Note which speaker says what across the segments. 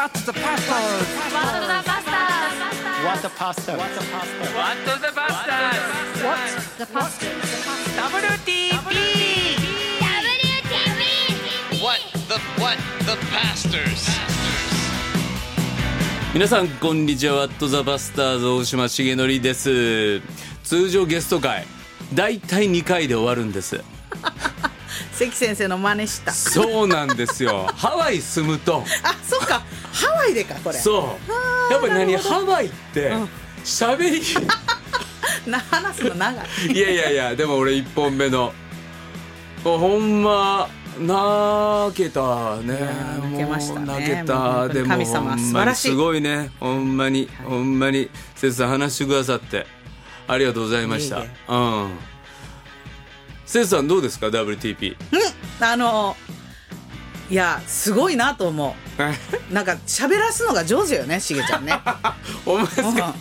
Speaker 1: What's the pasta?
Speaker 2: What the pasta?
Speaker 1: What the pasta?
Speaker 3: The pasta.
Speaker 1: WTP!
Speaker 4: What the what the pastors?
Speaker 5: 皆さんこんにちはワットザバスターズ大島重則です通常ゲスト会だいたい2回で終わるんです
Speaker 6: 関先生の真似した
Speaker 5: そうなんですよハワイ住むと
Speaker 6: あそっかハワイでかこれ。
Speaker 5: そう。やっぱり何？ハワイって喋り。
Speaker 6: な話すの長い。
Speaker 5: いやいやいやでも俺1本目の。ほんま泣けたね。
Speaker 6: 泣けましたね。
Speaker 5: 泣けた。でもすごいね。ほんまに、ほんまに。節さん話してくださって。ありがとうございました。うん。節さんどうですか？WTP
Speaker 6: あのいやすごいなと思う。なんか喋らすのが上手よねしげちゃんね。
Speaker 5: お前です
Speaker 6: うんうん。
Speaker 5: か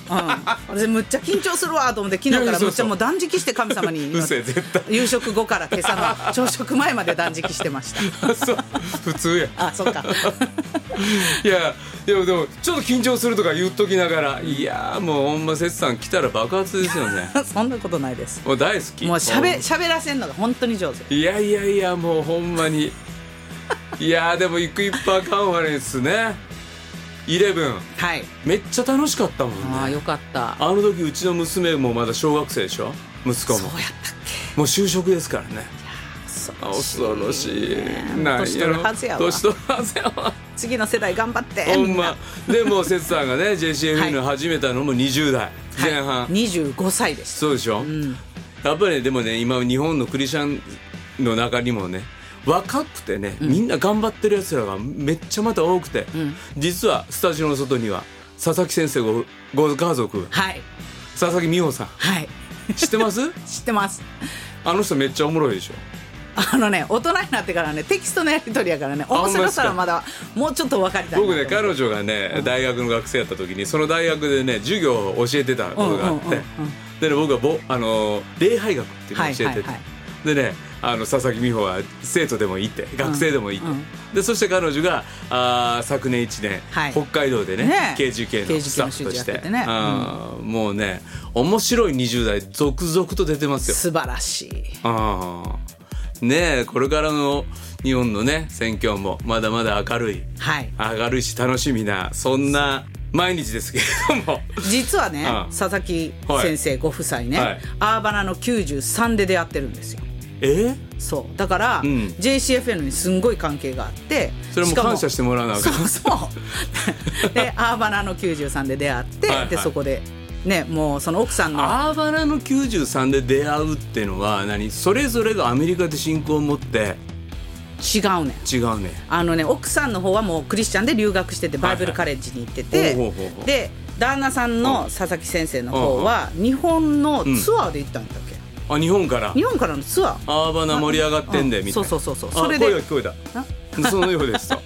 Speaker 6: 私むっちゃ緊張するわと思って昨日からむっちゃもう断食して神様に
Speaker 5: うせえ絶対。
Speaker 6: 夕食後から今朝の朝食前まで断食してました。
Speaker 5: そう。普通や。
Speaker 6: あそっか。
Speaker 5: いやでもでもちょっと緊張するとか言っときながらいやもうほんま節さん来たら爆発ですよね。
Speaker 6: そんなことないです。
Speaker 5: もう大好き。
Speaker 6: もうしゃべ喋らせんのが本当に上手。
Speaker 5: いやいやいやもうほんまにいやでも行く一パーカンファレンスね。イレブン
Speaker 6: はい。
Speaker 5: めっちゃ楽しかったもんね。
Speaker 6: ああよかった。
Speaker 5: あの時うちの娘もまだ小学生でしょ？息子も。
Speaker 6: そうやったっけ？
Speaker 5: もう就職ですからね。あ恐ろしい。なん
Speaker 6: 年取るはずやわ。
Speaker 5: 年取るはずやわ。
Speaker 6: 次の世代頑張って。
Speaker 5: ほんま。でも節さんがね JCFN 始めたのも20代。前半、
Speaker 6: はい、25歳です。
Speaker 5: そうでしょ、やっぱりねでもね今日本のクリスチャンの中にもね若くてね、みんな頑張ってるやつらがめっちゃまた多くて、実はスタジオの外には佐々木先生ごご家族。
Speaker 6: はい。
Speaker 5: 佐々木美穂さん。
Speaker 6: はい。
Speaker 5: 知ってます？
Speaker 6: 知ってます。
Speaker 5: あの人めっちゃおもろいでしょ。
Speaker 6: あのね大人になってからねテキストのやり取りやからね面白さはまだもうちょっと分かりたいな
Speaker 5: 僕ね彼女がね大学の学生やった時にその大学でね授業を教えてたことがあって。でね僕はぼあの礼拝学っていうのを教えてて、
Speaker 6: はいはいはい。
Speaker 5: でねあの佐々木美穂は生徒でもいて学生でもいて、
Speaker 6: うん。
Speaker 5: でそして彼女があー昨年1年、
Speaker 6: はい。
Speaker 5: 北海道でね
Speaker 6: ね。
Speaker 5: 刑事系のスタッフとして。
Speaker 6: ね。
Speaker 5: もうね面白い20代続々と出てますよ。
Speaker 6: 素晴らしい。
Speaker 5: あー。ねえこれからの日本のね選挙もまだまだ明るい。
Speaker 6: はい。
Speaker 5: 明るいし楽しみなそんな毎日ですけれども。
Speaker 6: 実はね
Speaker 5: ああ
Speaker 6: 佐々木先生ご夫妻ね、
Speaker 5: はい。
Speaker 6: アーバナの93で出会ってるんですよ
Speaker 5: え？
Speaker 6: そう。だから、
Speaker 5: うん。
Speaker 6: JCFN にすんごい関係があって
Speaker 5: それも感謝してもらわなあかん。
Speaker 6: そうそう。でアーバナの93で出会って、
Speaker 5: はいはい。
Speaker 6: でそこでねもうその奥さんの
Speaker 5: アーバナの93で出会うっていうのは何？それぞれがアメリカで信仰を持って。
Speaker 6: 違うねん。
Speaker 5: 違うね
Speaker 6: あのね奥さんの方はもうクリスチャンで留学しててバイブルカレッジに行ってて、で旦那さんの佐々木先生の方は日本のツアーで行ったんだっけ、
Speaker 5: あ日本から。
Speaker 6: 日本からのツアー？
Speaker 5: アーバナ盛り上がってんで
Speaker 6: うん。
Speaker 5: みたいな。
Speaker 6: そうそうそうそう。
Speaker 5: あ
Speaker 6: それで。
Speaker 5: 声が聞こえた。そのようです。と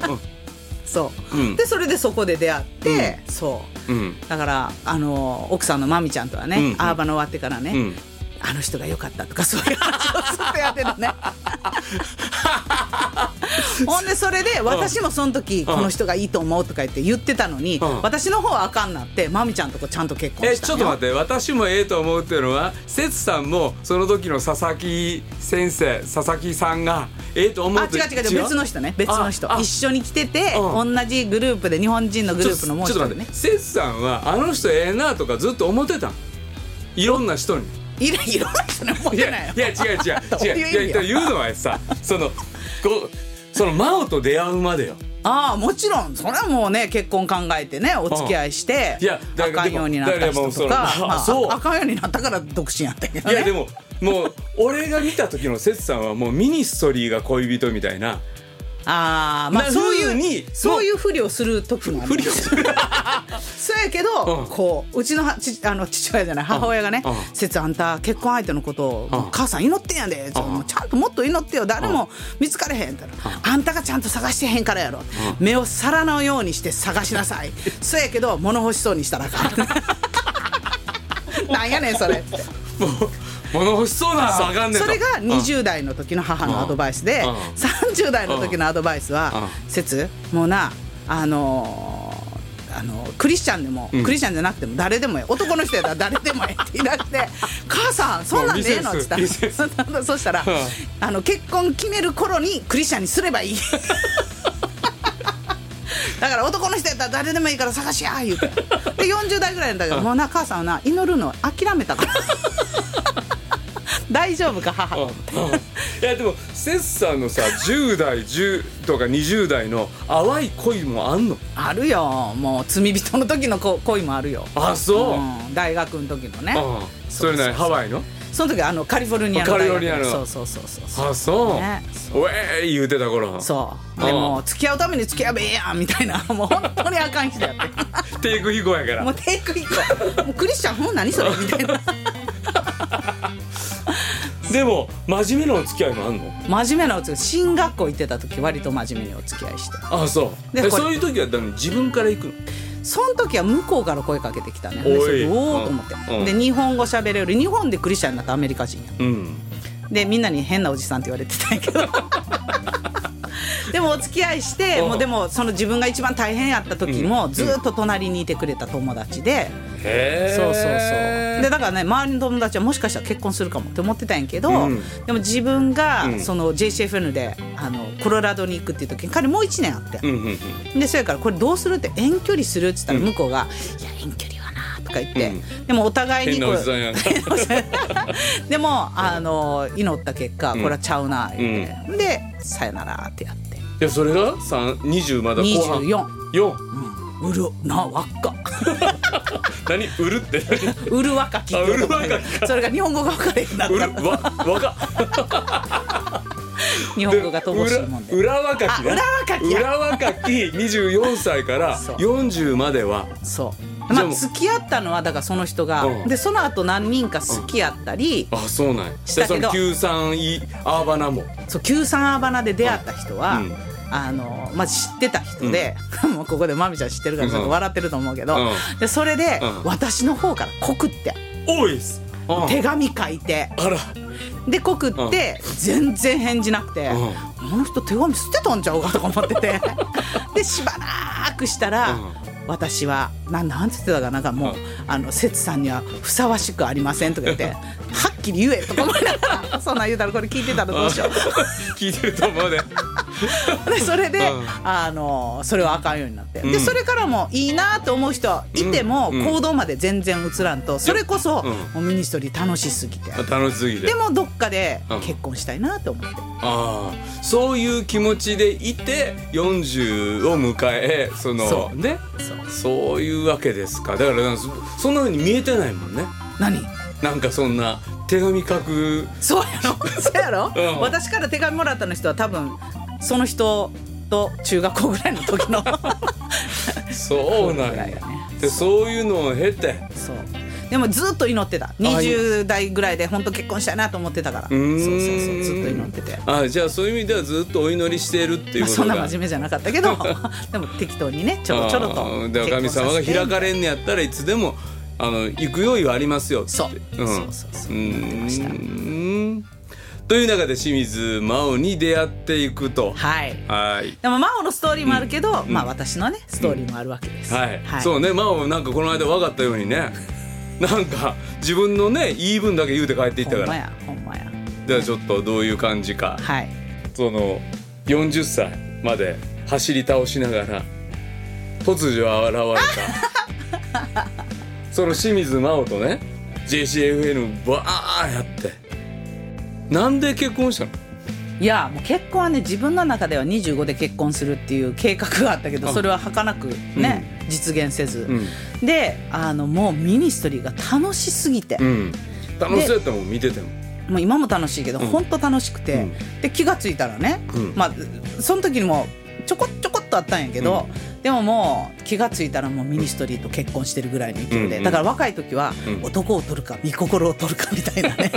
Speaker 6: そう、
Speaker 5: うん。
Speaker 6: でそれでそこで出会って、そう。
Speaker 5: うん、うん
Speaker 6: だからあの奥さんのまみちゃんとはね、
Speaker 5: うん。うん
Speaker 6: アーバナ終わってからね、
Speaker 5: うん。
Speaker 6: あの人が良かったとかそういう話をずっとやってるね ほんでそれで私もその時この人がいいと思うとか言って言ってたのに、
Speaker 5: うん。
Speaker 6: 私の方はあかんなってまみちゃんとこちゃんと結婚
Speaker 5: え
Speaker 6: したっ
Speaker 5: ちょっと待って私もええと思うっていうのは節さんもその時の佐々木先生佐々木さんがええと思うって
Speaker 6: あ違う違う違う別の人ね。別の人。一緒に来てて、
Speaker 5: うん。
Speaker 6: 同じグループで日本人のグループのもう一
Speaker 5: ちょ
Speaker 6: 人ね
Speaker 5: っと待って節さんはあの人ええなとかずっと思ってたんいろんな人に。
Speaker 6: いろいろんな人に思っ
Speaker 5: い
Speaker 6: てない
Speaker 5: いや違う違う
Speaker 6: どう
Speaker 5: 違う言うのはさそのこうその真央と出会うまでよ。
Speaker 6: ああもちろん。それはもうね結婚考えてねお付き合いして
Speaker 5: いやだから
Speaker 6: あかんようになった人とか。まあ
Speaker 5: そう
Speaker 6: ああかんようになったから独身やったけどね。
Speaker 5: いやでももう俺が見た時の節さんはもうミニストリーが恋人みたいな
Speaker 6: ああまあ
Speaker 5: な
Speaker 6: そういうそういうふりをする時もある
Speaker 5: ふりをする。
Speaker 6: そうやけど、
Speaker 5: うん。
Speaker 6: こううちのあの父親じゃない母親がね
Speaker 5: うん「
Speaker 6: 節あんた結婚相手のことを
Speaker 5: うん。
Speaker 6: 母さん祈ってん。やで」ちゃんともっと祈ってよ誰も見つかれへん」ってあんたがちゃんと探してへんからやろ」目を皿のようにして探しなさい」そうやけど物欲しそうにしたらあかん。なんやねんそれ
Speaker 5: 物欲しそうな
Speaker 6: それが20代の時の母のアドバイスで
Speaker 5: うん。
Speaker 6: 30代の時のアドバイスは
Speaker 5: う「
Speaker 6: 節もうなあのーあのクリスチャンでも、クリスチャンじゃなくても誰でもええ。男の人やったら誰でもええって言い出して「母さんそんなんでええの?」っつったら。そしたら、あの結婚決める頃にクリスチャンにすればいい。だから男の人やったら誰でもいいから探しや言うて。で40代ぐらいなんだけどもうな母さんはな祈るの諦めたから 大丈夫か母？
Speaker 5: うんいやでもセッさんのさ10代10とか20代の淡い恋もあんの？
Speaker 6: あるよ。もう罪人の時のこ恋もあるよ、
Speaker 5: あそう、
Speaker 6: うん、大学の時のね。
Speaker 5: うんそれなりハワイの？
Speaker 6: その時はあのカリフォルニアの大学
Speaker 5: カリフォルニアの。
Speaker 6: そうそうそうそう
Speaker 5: あそう、
Speaker 6: ね
Speaker 5: おえー言うてた頃。
Speaker 6: そう。
Speaker 5: うん
Speaker 6: でも付き合うために付き合えばええやんみたいな。もう本当にあかん人やって。
Speaker 5: テイク飛行やから。
Speaker 6: もうテイク以降。もうクリスチャンほん何それ？みたいな
Speaker 5: でも真面目なお付き合いもあんの？
Speaker 6: 真面目なお付き合い進学校行ってた時割と真面目にお付き合いして。
Speaker 5: あそう。
Speaker 6: で
Speaker 5: そういう時は自分から行くの？
Speaker 6: その時は向こうから声かけてきたね。
Speaker 5: お
Speaker 6: おおと思って、
Speaker 5: うん。
Speaker 6: で日本語喋れる。日本でクリスチャンになったアメリカ人や
Speaker 5: うん。
Speaker 6: でみんなに変なおじさんって言われてたんやけど。でもお付き合いして
Speaker 5: うん。
Speaker 6: もうでもその自分が一番大変やった時もずっと隣にいてくれた友達で、そうそうそう。でだからね周りの友達はもしかしたら結婚するかもって思ってたんやけど、
Speaker 5: うん。
Speaker 6: でも自分が
Speaker 5: うん。
Speaker 6: その JCFN であのコロラドに行くっていう時に彼もう1年あって、
Speaker 5: うんうんうん。
Speaker 6: でそれからこれどうするって遠距離するって言ったら向こうが「いや遠距離はな」とか言って、でもお互いにでもあの祈った結果これはちゃうな言って、で「さよなら」ってやって。
Speaker 5: いやそれが三20まだ後半。
Speaker 6: 24
Speaker 5: 4
Speaker 6: うる。な若っ
Speaker 5: 何？売るって
Speaker 6: うる若き。
Speaker 5: あうる若き
Speaker 6: それが日本語が分かれへんなった。
Speaker 5: 売るわ若っ
Speaker 6: 日本語が乏しいもんで。
Speaker 5: 裏裏若き
Speaker 6: あ裏若きや。
Speaker 5: 裏若き24歳から
Speaker 6: そう。
Speaker 5: 40までは。
Speaker 6: そう。まあ付き合ったのはだからその人が、
Speaker 5: うん。
Speaker 6: でその後何人か好きやったり、
Speaker 5: あそうなんや。
Speaker 6: したけど。
Speaker 5: でその93いアーバナも。
Speaker 6: そう旧三アバナで出会った人は、
Speaker 5: うん
Speaker 6: あのまあ、知ってた人で、もうここでまみちゃん知ってるからちょっと笑ってると思うけど、
Speaker 5: うん。
Speaker 6: でそれで、
Speaker 5: うん。
Speaker 6: 私の方から告って。
Speaker 5: 多いっす。うん。
Speaker 6: 手紙書いて。
Speaker 5: あら。
Speaker 6: で告って、全然返事なくて、
Speaker 5: うん。
Speaker 6: この人手紙捨てたんちゃうかとか思ってて。でしばらくしたら、
Speaker 5: うん
Speaker 6: 私はなんなんて言ってたかななんかもう、
Speaker 5: うん。
Speaker 6: あの節さんにはふさわしくありませんとか言ってはっきり言えとか思いながら そんなん言うたらこれ聞いてたらどうしよう。
Speaker 5: 聞いてると思うで。
Speaker 6: でそれで、
Speaker 5: うん。
Speaker 6: あのそれはあかんようになって、
Speaker 5: うん。
Speaker 6: でそれからもいいなと思う人いても、
Speaker 5: うん。
Speaker 6: 行動まで全然移らんとそれこそ、
Speaker 5: うん。
Speaker 6: もうミニストリー楽しすぎて。
Speaker 5: 楽しすぎて。
Speaker 6: でもどっかで
Speaker 5: うん。
Speaker 6: 結婚したいなと思って、
Speaker 5: ああそういう気持ちでいて40を迎えその
Speaker 6: そう。
Speaker 5: ね
Speaker 6: そう。
Speaker 5: そういうわけですか。だからそそんな風に見えてないもんね。
Speaker 6: 何？
Speaker 5: なんかそんな手紙書く。
Speaker 6: そうやろ？そうやろ、
Speaker 5: うん。
Speaker 6: 私から手紙もらったの人は多分その人と中学校ぐらいの時の。
Speaker 5: そうなんや
Speaker 6: ね。
Speaker 5: でそういうのを経て。
Speaker 6: そうでもずっと祈ってた。20代ぐらいで本当結婚したいなと思ってたから。そうそうそうずっと祈ってて。
Speaker 5: あじゃあそういう意味ではずっとお祈りしているっていう
Speaker 6: まあ、
Speaker 5: ことが。
Speaker 6: そんな真面目じゃなかったけど。でも適当にね ちょろちょろと。
Speaker 5: で神様が開かれんねやったらいつでもあの行く用意はありますよ。って
Speaker 6: そう。
Speaker 5: うん、
Speaker 6: そうそうそう。
Speaker 5: う
Speaker 6: 言ってました。
Speaker 5: ーん。という中で清水真央に出会っていくと。
Speaker 6: はい。
Speaker 5: はい。
Speaker 6: でも真央のストーリーもあるけど、まあ私のねストーリーもあるわけです、
Speaker 5: はい、そうね。真央なんかこの間分かったようにねなんか自分のね言い分だけ言うて帰っていったから。
Speaker 6: ほんまやほんまや。
Speaker 5: じゃあちょっとどういう感じか。
Speaker 6: はい。
Speaker 5: その40歳まで走り倒しながら突如現れた。その清水真央とね JCFN バーやって。なんで結婚したの？
Speaker 6: いやもう結婚はね自分の中では25で結婚するっていう計画があったけど
Speaker 5: あ
Speaker 6: それは儚くね、実現せず、
Speaker 5: うん。
Speaker 6: であのもう ministry が楽しすぎて、
Speaker 5: うん。楽しそうやったもん見てても。
Speaker 6: もう今も楽しいけど、
Speaker 5: うん。
Speaker 6: 本当楽しくて、
Speaker 5: うん。
Speaker 6: で気がついたらね、
Speaker 5: うん。
Speaker 6: まあその時にもちょこちょこっとあったんやけど、でももう気がついたらもう ministry と結婚してるぐらいの勢いで、
Speaker 5: うん
Speaker 6: だから若い時は
Speaker 5: うん。
Speaker 6: 男を取るか御心を取るかみたいなね。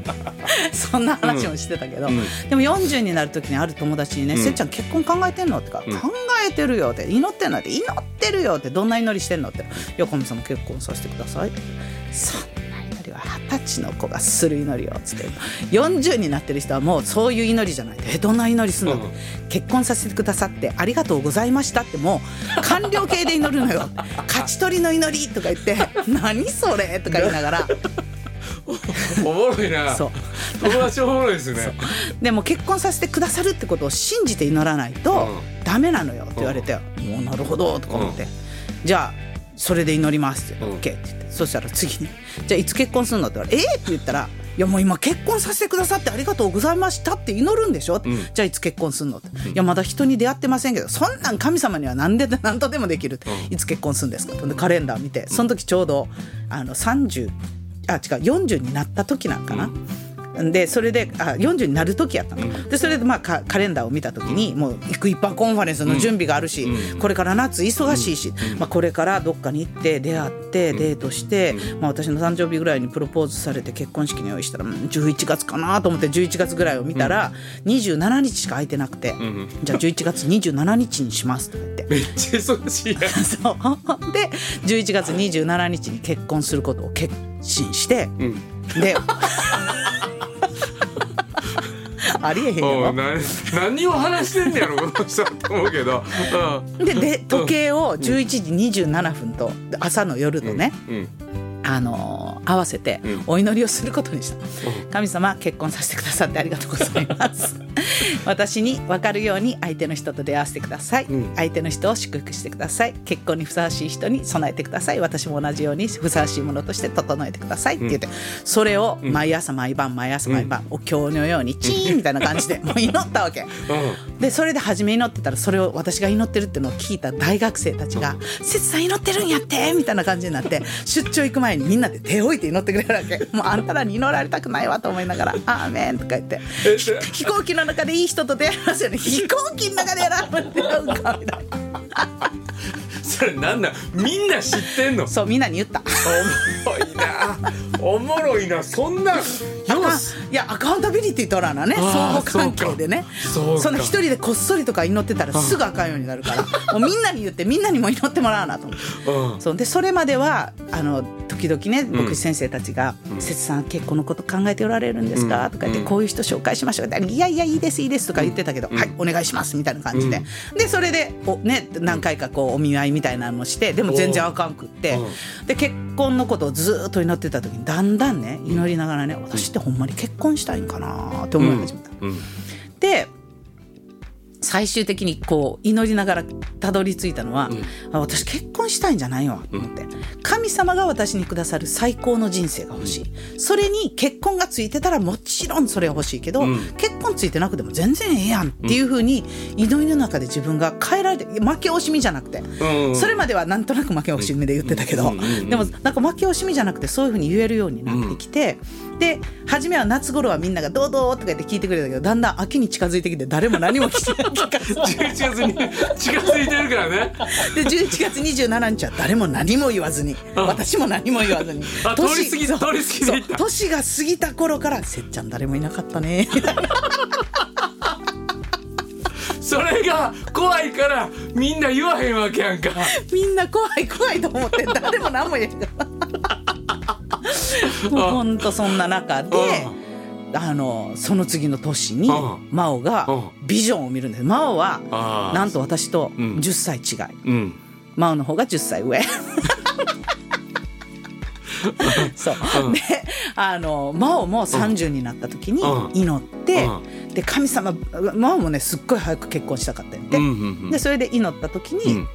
Speaker 6: そんな話もしてたけど、
Speaker 5: うん。
Speaker 6: でも40になる時にある友達にね「
Speaker 5: うん
Speaker 6: せっちゃん結婚考えてんの?」ってか考えてるよ」って「祈ってんの?」って「祈ってるよ」って「どんな祈りしてんの?」って「いや神様結婚させてください」そたちの子がする祈りをつって。40になってる人はもうそういう祈りじゃない。えどんな祈りすんの、
Speaker 5: うん。
Speaker 6: 結婚させてくださってありがとうございましたって。もう官僚系で祈るのよ。勝ち取りの祈りとか言って。何それ？とか言いながら。
Speaker 5: おもろいな。
Speaker 6: そう。
Speaker 5: 友達おもろいですね。
Speaker 6: でも結婚させてくださるってことを信じて祈らないと
Speaker 5: う
Speaker 6: ダメなのよって言われて、もうなるほどとか思って、じゃあそれで祈りますって。言って、
Speaker 5: うん。
Speaker 6: OK って言って。そしたら次にじゃあいつ結婚するのって言われてえー？って言ったらいやもう今結婚させてくださってありがとうございましたって祈るんでしょ、って。
Speaker 5: ん。
Speaker 6: じゃあいつ結婚するのって、いやまだ人に出会ってませんけどそんなん神様には何で何とでもできるって、いつ結婚するんですかでカレンダー見て。その時ちょうどあの30あ違う40になった時なんかな、でそれであ40になる時やったの、でそれでまあカカレンダーを見た時に、もう行く一般コンファレンスの準備があるし、これから夏忙しいし、まあ、これからどっかに行って出会ってデートして、まあ、私の誕生日ぐらいにプロポーズされて結婚式の用意したらうん11月かなと思って11月ぐらいを見たら、27日しか空いてなくて、じゃあ11月27日にしますとか言って。
Speaker 5: めっちゃ忙しいやん。
Speaker 6: そう。で11月27日に結婚することを決心して、で ありえへん
Speaker 5: 何を話してんねやろこの人と思うけど。
Speaker 6: でで時計を11時27分と朝の夜とね、
Speaker 5: うんうん
Speaker 6: あのー合わせて
Speaker 5: うん。
Speaker 6: お祈りをすることにした、神様結婚させてくださってありがとうございます。私に分かるように相手の人と出会わせてください、
Speaker 5: ん。
Speaker 6: 相手の人を祝福してください。結婚にふさわしい人に備えてください。私も同じようにふさわしいものとして整えてください。って言って、それを毎朝毎晩毎朝毎晩、お経のようにチーンみたいな感じでもう祈ったわけ。でそれで初め祈ってたらそれを私が祈ってるっていうのを聞いた大学生たちが「節さん祈ってるんやって」みたいな感じになって出張行く前にみんなで手を置いて祈ってくれるわけ。もうあんたらに祈られたくないわと思いながら「アーメン」とか言って。飛行機の中でいい人と出会いますよね。飛行機の中で選ぶんだよみたいな
Speaker 5: それなんなん？みんな知ってんの？
Speaker 6: そうみんなに言った。
Speaker 5: おもろいなおもろいなそんな。よ
Speaker 6: いやアカウンタビリティ取らなね。相互関係でね。
Speaker 5: そうか。
Speaker 6: その一人でこっそりとか祈ってたらすぐあかんようになるから。もうみんなに言ってみんなにも祈ってもらわなと思って
Speaker 5: うん。
Speaker 6: そう。でそれまではあの時々ね牧師先生たちが「節、さん結婚のこと考えておられるんですか?」とか言って、こういう人紹介しましょう」って「いやいやいいですいいです」とか言ってたけど「はいお願いします」みたいな感じで、でそれでお、ね、何回かこうお見舞いみたいなのをしてでも全然あかんくって。で結婚のことをずっと祈ってた時にだんだんね祈りながらね私ってほんまに結婚したいんかなって思い始めた。
Speaker 5: うん。
Speaker 6: で最終的にこう祈りながらたどり着いたのは、あ私結婚したいんじゃないわと思って、神様が私にくださる最高の人生が欲しい、それに結婚がついてたらもちろんそれは欲しいけど、結婚ついてなくても全然ええやんっていうふうに祈りの中で自分が変えられて負け惜しみじゃなくて、
Speaker 5: うん。
Speaker 6: それまではなんとなく負け惜しみで言ってたけど、でもなんか負け惜しみじゃなくてそういうふうに言えるようになってきて、で初めは夏頃はみんなが「どうどう?」とか言って聞いてくれたけどだんだん秋に近づいてきて誰も何も聞か聞かず
Speaker 5: 11月に近づいてるからね。
Speaker 6: で11月27日は誰も何も言わずに私も何も言わずに。
Speaker 5: あ通り過ぎ
Speaker 6: そう
Speaker 5: 通り過ぎた。
Speaker 6: 年が過ぎた頃から「せっちゃん誰もいなかったね」
Speaker 5: それが怖いからみんな言わへんわけやんか。
Speaker 6: みんな怖い怖いと思って誰も何も言えないもうほんとそんな中であのその次の年に
Speaker 5: うん。
Speaker 6: 真央が
Speaker 5: う
Speaker 6: ビジョンを見るんです。真央はなんと私と
Speaker 5: うん。
Speaker 6: 10歳違い。
Speaker 5: うん。
Speaker 6: 真央の方が10歳上。そう。であの真央も30になった時に
Speaker 5: うん。
Speaker 6: 祈って
Speaker 5: う
Speaker 6: で神様真央もねすっごい早く結婚したかったんやって。
Speaker 5: うんうんうん。
Speaker 6: でそれで祈った時に、
Speaker 5: うん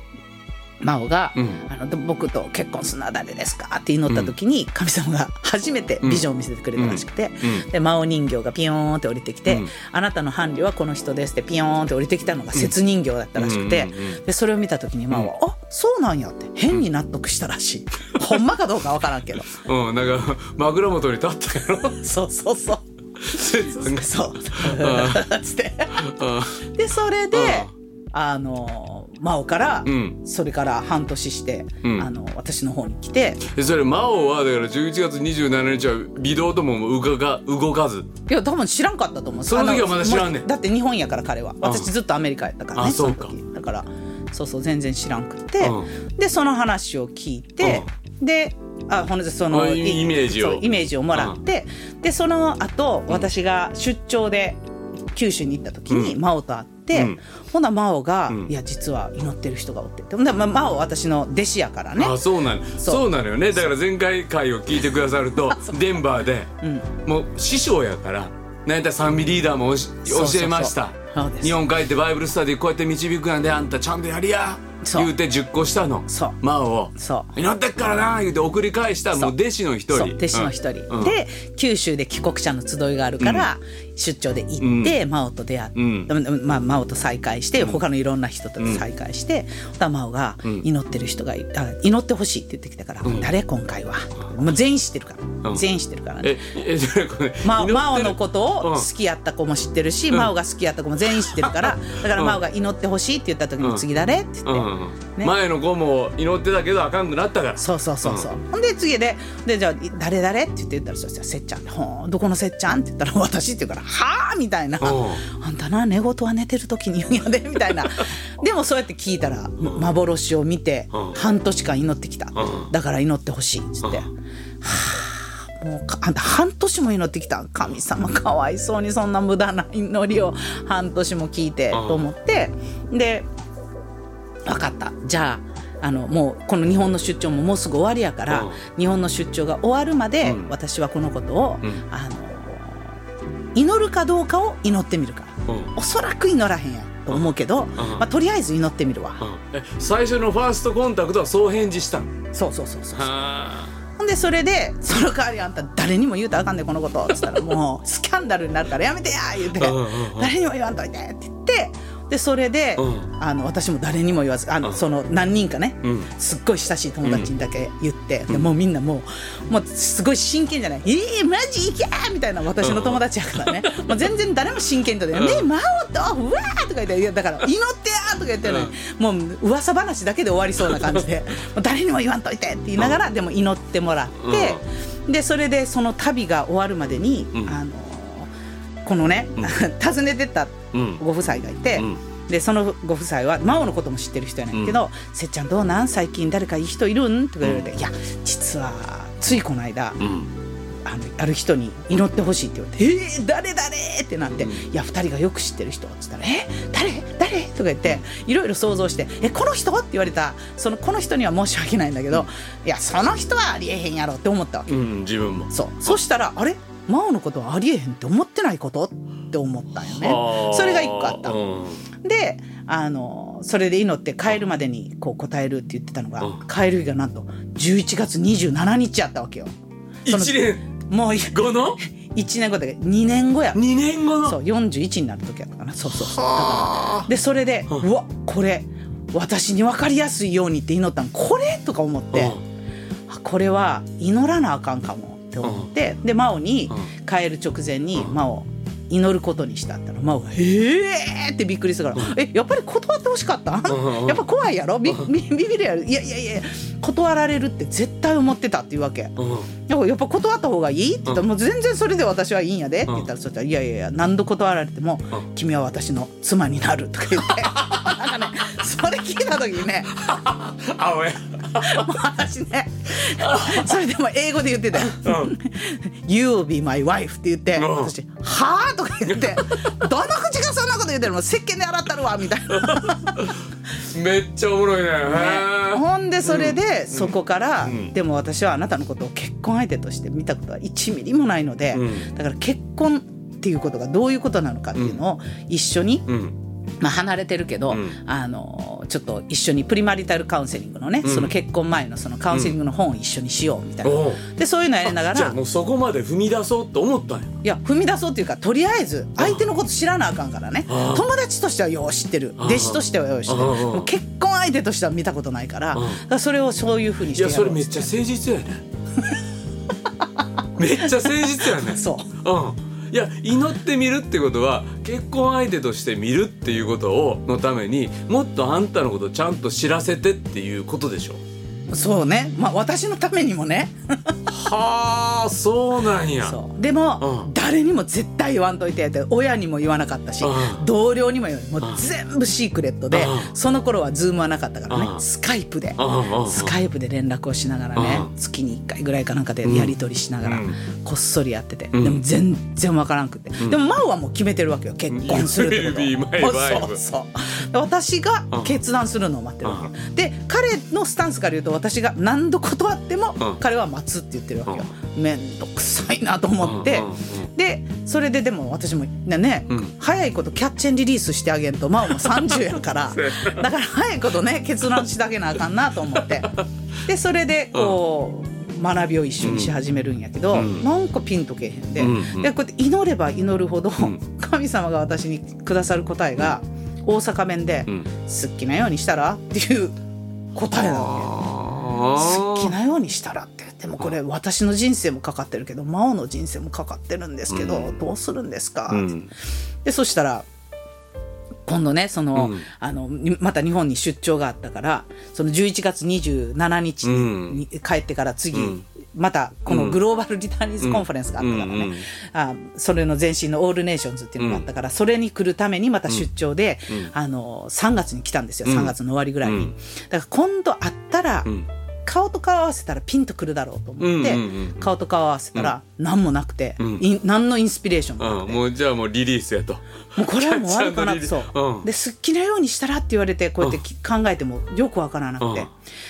Speaker 6: 真央が、
Speaker 5: うん。
Speaker 6: あの僕と結婚するのは誰ですか?」って祈った時に神様が初めてビジョンを見せてくれたらしくて、
Speaker 5: うん。
Speaker 6: で真央人形がピヨーンって降りてきて「
Speaker 5: うん。
Speaker 6: あなたの伴侶はこの人です」ってピヨーンって降りてきたのが雪人形だったらしくて、でそれを見た時に真央は「あそうなんや」って変に納得したらしい、ほんまかどうかわからんけど。
Speaker 5: うんなんか枕元に立ったやろ。
Speaker 6: そうそうそう。そう。つって。
Speaker 5: あ
Speaker 6: でそれであの真央から、
Speaker 5: うん。
Speaker 6: それから半年して、
Speaker 5: うん。
Speaker 6: あの私の方に来て。
Speaker 5: でそれ魔王はだから11月27日は微動とも動か動かず。
Speaker 6: いや多分知らんかったと思う。
Speaker 5: その時はまだ知らんねん。
Speaker 6: だって日本やから彼は。私ずっとアメリカやったからね
Speaker 5: あそうか。
Speaker 6: だからそうそう全然知らんくて、
Speaker 5: う
Speaker 6: でその話を聞いて、であほんでその
Speaker 5: イメージを。
Speaker 6: イメージをもらって、でその後私が出張で九州に行った時に真央と会って、
Speaker 5: うん。
Speaker 6: ほな真央が、
Speaker 5: ん。
Speaker 6: いや実は祈ってる人がおってほんでまあ真央私の弟子やからね。
Speaker 5: あそうなのそう。なのよね。だから前回回を聞いてくださると デンバーで、もう師匠やからなんやったら賛美リーダーも教えました。日本帰ってバイブルスタディこうやって導くなんであんたちゃんとやりや
Speaker 6: そう。
Speaker 5: 言うて10個したの。
Speaker 6: そう。
Speaker 5: 真央を。
Speaker 6: そう。
Speaker 5: 祈ってっからな言うて送り返したもう弟子の一人。
Speaker 6: 弟子の一人、
Speaker 5: うん。うん。
Speaker 6: で九州で帰国者の集いがあるから、出張で行って、真央と出会って、
Speaker 5: うん。
Speaker 6: まあ、真央と再会して他のいろんな人と再会して、ほたら真央が祈ってる人がいあ祈ってほしいって言ってきたから「誰？今回は?」もう全員知ってるから、
Speaker 5: うん。
Speaker 6: 全員知ってるからね。
Speaker 5: ええそれこれ
Speaker 6: ま真央のことを
Speaker 5: うん。
Speaker 6: 好きやった子も知ってるし、真央が好きやった子も全員知ってるからだから真央が祈ってほしいって言った時に「次誰?」って言って、
Speaker 5: うん
Speaker 6: ね。
Speaker 5: 前の子も祈ってたけどあかんくなったから。
Speaker 6: そうそうそうそう、ほんで次で「でじゃあ誰誰?」って言って言ったらそしたら「せっちゃん」で「ほんどこのせっちゃん?」って言ったら「私」って言うから「はあ?」みたいな「
Speaker 5: う
Speaker 6: あんたな寝言は寝てる時に言うんやで」みたいな。でもそうやって聞いたら幻を見て
Speaker 5: うん。
Speaker 6: 半年間祈ってきた。
Speaker 5: うん。
Speaker 6: だから祈ってほしいっつって。はあもうかあんた半年も祈ってきた。神様かわいそうにそんな無駄な祈りを半年も聞いて
Speaker 5: うん。
Speaker 6: と思って。で分かった。じゃああのもうこの日本の出張ももうすぐ終わりやから、
Speaker 5: うん。
Speaker 6: 日本の出張が終わるまで、
Speaker 5: うん。
Speaker 6: 私はこのことを、
Speaker 5: うん。
Speaker 6: あの祈るかどうかを祈ってみるか。ら、
Speaker 5: うん。
Speaker 6: おそらく祈らへんやと思うけど、まあ、とりあえず祈ってみるわ、
Speaker 5: うん。え最初のファーストコンタクトはそう返事したの
Speaker 6: そうそうそうそう
Speaker 5: は
Speaker 6: ほんでそれでその代わりあんた誰にも言うたらあかんねこのこと。っつったらもう スキャンダルになるからやめてや言うて
Speaker 5: うんうんうん。
Speaker 6: 誰にも言わんといてって言ってでそれで、
Speaker 5: うん。
Speaker 6: あの私も誰にも言わずあの、
Speaker 5: うん。
Speaker 6: その何人かね、
Speaker 5: うん。
Speaker 6: すっごい親しい友達にだけ言って、でもうみんなもうもうすごい真剣じゃない「えー、マジいけー!」みたいな私の友達やからね、もう全然誰も真剣とで「
Speaker 5: うん
Speaker 6: ねえ真央と？うわー!」とか言っていやだから「祈ってや!」とか言ってね、もう噂話だけで終わりそうな感じで「もう誰にも言わんといて」って言いながら、でも祈ってもらって、でそれでその旅が終わるまでに、
Speaker 5: うん。
Speaker 6: あのこのね、訪ねてった
Speaker 5: うん
Speaker 6: ご夫妻がいて、
Speaker 5: うん。
Speaker 6: でそのご夫妻は真央のことも知ってる人やねんけど「せっちゃんどうなん？最近誰かいい人いる？ん?」とか言われて「いや実はついこの間、
Speaker 5: うん。
Speaker 6: あのある人に祈ってほしい」って言われて「えー、誰？誰?」ってなって「いや2人がよく知ってる人」って言ったら「え？誰？誰?」とか言っていろいろ想像して「えこの人?」って言われたそのこの人には申し訳ないんだけど、いやその人はありえへんやろって思ったわけ。
Speaker 5: うん自分も。
Speaker 6: そう。そしたらあれ？真央のことはありえへんって思ってないことって思ったんよね。それが一個あった
Speaker 5: うん。
Speaker 6: であのそれで祈って帰るまでにこう答えるって言ってたのが、
Speaker 5: うん。
Speaker 6: 帰る日がなんと11月27日やったわけよ。その
Speaker 5: 一年。
Speaker 6: もう
Speaker 5: 後の？
Speaker 6: 1年後だけど2年後や。
Speaker 5: 2年後の？
Speaker 6: そう41になる時やったかな。そうそうそう。だからでそれで、うわこれ私に分かりやすいようにって祈ったの。これ？とか思って、あこれは祈らなあかんかもって思って、で真央に
Speaker 5: う
Speaker 6: 帰る直前に真央祈ることにしたったら真央が「えー!」ってびっくりするから「えやっぱり断ってほしかった？やっぱ怖いやろ？ビビビビるやろ？いやいやいや断られるって絶対思ってた」っていうわけ。
Speaker 5: うん。
Speaker 6: やっぱやっぱ断った方がいいって言ったら、もう全然それで私はいいんやでって言ったら、そしたら「いやいやいや何度断られても、
Speaker 5: うん。
Speaker 6: 君は私の妻になる」とか言って。なんかねそれ聞いた時にね
Speaker 5: あおや
Speaker 6: 私ねそれでも英語で言ってたよ
Speaker 5: うん「
Speaker 6: You'll be my wife」って言って、
Speaker 5: うん。
Speaker 6: 私「はあ?」とか言って「どの口がそんなこと言ってるの石鹸で洗ったるわ」みたいな。
Speaker 5: めっちゃおもろいね。へー。
Speaker 6: ほんでそれでそこから、
Speaker 5: ん。
Speaker 6: でも私はあなたのことを結婚相手として見たことは1ミリもないので、
Speaker 5: うん。
Speaker 6: だから結婚っていうことがどういうことなのかっていうのを一緒に、
Speaker 5: うん
Speaker 6: まあ、離れてるけど、
Speaker 5: うん。
Speaker 6: あのちょっと一緒にプリマリタルカウンセリングのね、
Speaker 5: うん。
Speaker 6: その結婚前のそのカウンセリングの本を一緒にしようみたいな、
Speaker 5: おう。
Speaker 6: でそういうのやりながら
Speaker 5: じゃあもうそこまで踏み出そうと思ったんや。
Speaker 6: いや踏み出そうっていうかとりあえず相手のこと知らなあかんからね。友達としてはよう知ってる。弟子としてはよう知ってる。もう結婚相手としては見たことないからからそれをそういうふうにし
Speaker 5: い
Speaker 6: てやろう。
Speaker 5: やそれめっちゃ誠実やね。めっちゃ誠実やね。
Speaker 6: そう。
Speaker 5: うんいや祈ってみるってことは結婚相手として見るっていうことをのためにもっとあんたのことちゃんと知らせてっていうことでしょ。
Speaker 6: そうね。まあ私のためにもね。
Speaker 5: はあそうなんや。
Speaker 6: でも、
Speaker 5: うん。
Speaker 6: 誰にも絶対言わんといてって親にも言わなかったし、
Speaker 5: うん。
Speaker 6: 同僚にも言わない。もう全部シークレットで、
Speaker 5: うん。
Speaker 6: その頃はズームはなかったからね、
Speaker 5: うん。
Speaker 6: スカイプで、スカイプで連絡をしながらね、
Speaker 5: うん。
Speaker 6: 月に1回ぐらいかなんかでやり取りしながら、
Speaker 5: うん。
Speaker 6: こっそりやってて、
Speaker 5: ん。
Speaker 6: でも全然わからんくて、でも真央はもう決めてるわけよ結婚するってことそうそう。で私が決断するのを待ってるわけ、で彼のスタンスから言うと私が何度断っても
Speaker 5: うん。
Speaker 6: 彼は待つって言ってるわけよ、めんどくさいなと思って、でそれででも私もね早いことキャッチェンリリースしてあげんと真央も30やから。だから早いことね決断してあげなあかんなと思って。でそれでこう、学びを一緒にし始めるんやけど、
Speaker 5: うん。
Speaker 6: なんかピンとけえへんで,、
Speaker 5: うんうん。
Speaker 6: でこうやって祈れば祈るほど、
Speaker 5: ん。
Speaker 6: 神様が私にくださる答えが大阪弁で「
Speaker 5: うん。
Speaker 6: 好きなようにしたら?」っていう答えなわけ。好きなようにしたらって。でもこれ私の人生もかかってるけど真央の人生もかかってるんですけど、
Speaker 5: うん。
Speaker 6: どうするんですか、
Speaker 5: うん。
Speaker 6: でそしたら今度ねその、
Speaker 5: うん。
Speaker 6: あのにまた日本に出張があったからその11月27日に帰ってから次、
Speaker 5: うん。
Speaker 6: またこのグローバルリターニーズコンファレンスがあったからね、あそれの前身のオールネーションズっていうのがあったから、それに来るためにまた出張で、あの3月に来たんですよ。3月の終わりぐらいに、
Speaker 5: うん。
Speaker 6: だから今度会ったら、
Speaker 5: ん
Speaker 6: 顔と顔合わせたらピンとくるだろうと思って、
Speaker 5: うんうんうん
Speaker 6: 顔と顔合わせたら何もなくて、
Speaker 5: ん。
Speaker 6: い何のインスピレーションもなくて、
Speaker 5: うんもうじゃあもうリリースやと
Speaker 6: もうこれはもう終わるかな
Speaker 5: キャッチ
Speaker 6: そ
Speaker 5: ャンドリリ
Speaker 6: う、で好きなようにしたらって言われてこうやってき考えてもよくわからなくて、
Speaker 5: うん。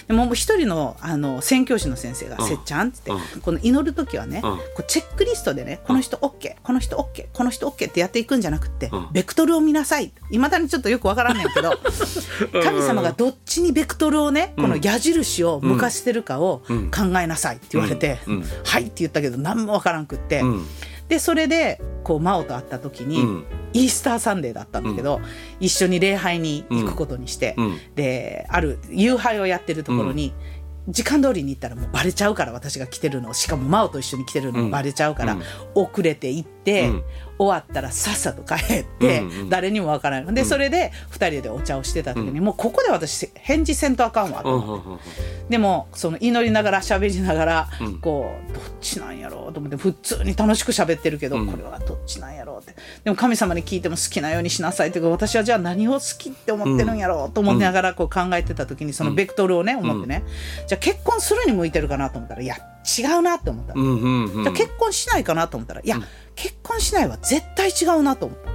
Speaker 6: でも一人のあの宣教師の先生が「
Speaker 5: うん。
Speaker 6: せっちゃん」って言っ
Speaker 5: う
Speaker 6: て、この祈る時はね、
Speaker 5: うん。
Speaker 6: こうチェックリストでねこの人 OK この人 OK この人 OK ってやっていくんじゃなくって、
Speaker 5: うん。
Speaker 6: ベクトルを見なさい。いまだにちょっとよくわからんねんけど 神様がどっちにベクトルをねこの矢印を向かしてるかを
Speaker 5: うん。
Speaker 6: 考えなさいって言われて「
Speaker 5: うん。うん。
Speaker 6: はい」って言ったけど何もわからんくって。
Speaker 5: うん
Speaker 6: でそれでこう真央と会った時に、
Speaker 5: うん。
Speaker 6: イースターサンデーだったんだけど、一緒に礼拝に行くことにして、
Speaker 5: うん。
Speaker 6: である夕拝をやってるところに、時間通りに行ったらもうバレちゃうから私が来てるの。しかも真央と一緒に来てるの
Speaker 5: うん
Speaker 6: バレちゃうから、
Speaker 5: うん。
Speaker 6: 遅れて行って、
Speaker 5: うん
Speaker 6: 終わったらさっさと帰って、誰にもわからない。でそれで2人でお茶をしてた時に、もうここで私返事せんとあかんわと。
Speaker 5: うん
Speaker 6: 思って。でもその祈りながら喋りながら、
Speaker 5: うん。
Speaker 6: こうどっちなんやろうと思って普通に楽しく喋ってるけど、
Speaker 5: うん。
Speaker 6: これはどっちなんやろうって。でも神様に聞いても好きなようにしなさいっていうか私はじゃあ何を好きって思ってるんやろうと思いながらこう考えてた時にそのベクトルをね思ってね、じゃあ結婚するに向いてるかなと思ったらいや違うなって思った。の、
Speaker 5: うんうんうん。
Speaker 6: 結婚しないかなと思ったらいや、結婚しないは絶対違うなと思った。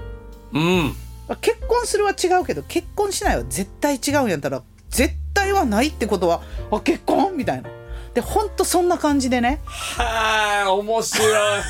Speaker 5: うん。
Speaker 6: 結婚するは違うけど結婚しないは絶対違うんやったら絶対はないってことはあ結婚みたいな。でほんとそんな感じでね。
Speaker 5: はあ面白い。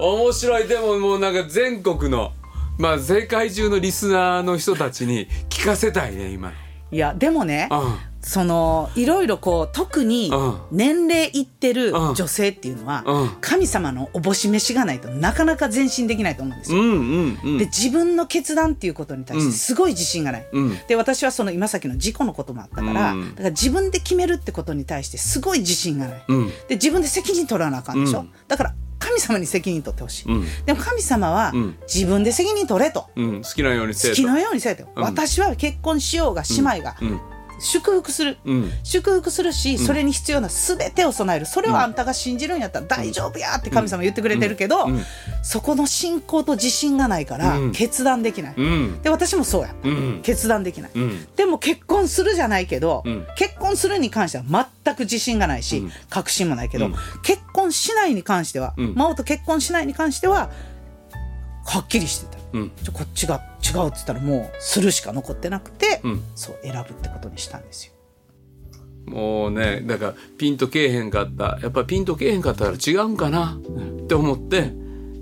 Speaker 5: 面白い。でももうなんか全国のまあ世界中のリスナーの人たちに聞かせたいね今。
Speaker 6: いやでもね
Speaker 5: の
Speaker 6: そのいろいろこう特に
Speaker 5: うん。
Speaker 6: 年齢いってる
Speaker 5: うん。
Speaker 6: 女性っていうのは
Speaker 5: うん。
Speaker 6: 神様のおぼし飯がないとなかなか前進できないと思うんですよ。
Speaker 5: うんうんうん。
Speaker 6: で自分の決断っていうことに対してすごい自信がない、
Speaker 5: うん。
Speaker 6: で私はその今さっきの事故のこともあったから、
Speaker 5: うん。
Speaker 6: だから自分で決めるってことに対してすごい自信がない、
Speaker 5: うん。
Speaker 6: で自分で責任取らなあかんでしょ、
Speaker 5: うん。
Speaker 6: だから神様に責任取ってほしい、
Speaker 5: うん。
Speaker 6: でも神様は
Speaker 5: うん。
Speaker 6: 自分で責任取れと、
Speaker 5: うん。好きなようにせえと。
Speaker 6: 好きのようにせえと、
Speaker 5: うん。
Speaker 6: 私は結婚しようが姉妹が。
Speaker 5: うん
Speaker 6: 祝福する、
Speaker 5: うん。
Speaker 6: 祝福するし、それに必要な全てを備える。それをあんたが信じるんやったら大丈夫やって神様言ってくれてるけど、
Speaker 5: うん。
Speaker 6: そこの信仰と自信がないから
Speaker 5: うん。
Speaker 6: 決断できない、
Speaker 5: うん。
Speaker 6: で私もそうや。決断できない、
Speaker 5: うん。
Speaker 6: でも結婚するじゃないけど、
Speaker 5: うん。
Speaker 6: 結婚するに関しては全く自信がないし、
Speaker 5: うん。
Speaker 6: 確信もないけど、
Speaker 5: うん。
Speaker 6: 結婚しないに関しては、
Speaker 5: うん。
Speaker 6: 真央と結婚しないに関してははっきりしてた。
Speaker 5: うん。
Speaker 6: じゃあこっちが違うって言ったらもうするしか残ってなくて、
Speaker 5: うん。
Speaker 6: そう選ぶってことにしたんですよ。
Speaker 5: もうねだからピンとけえへんかった。やっぱピンとけえへんかったら違うんかな。って思って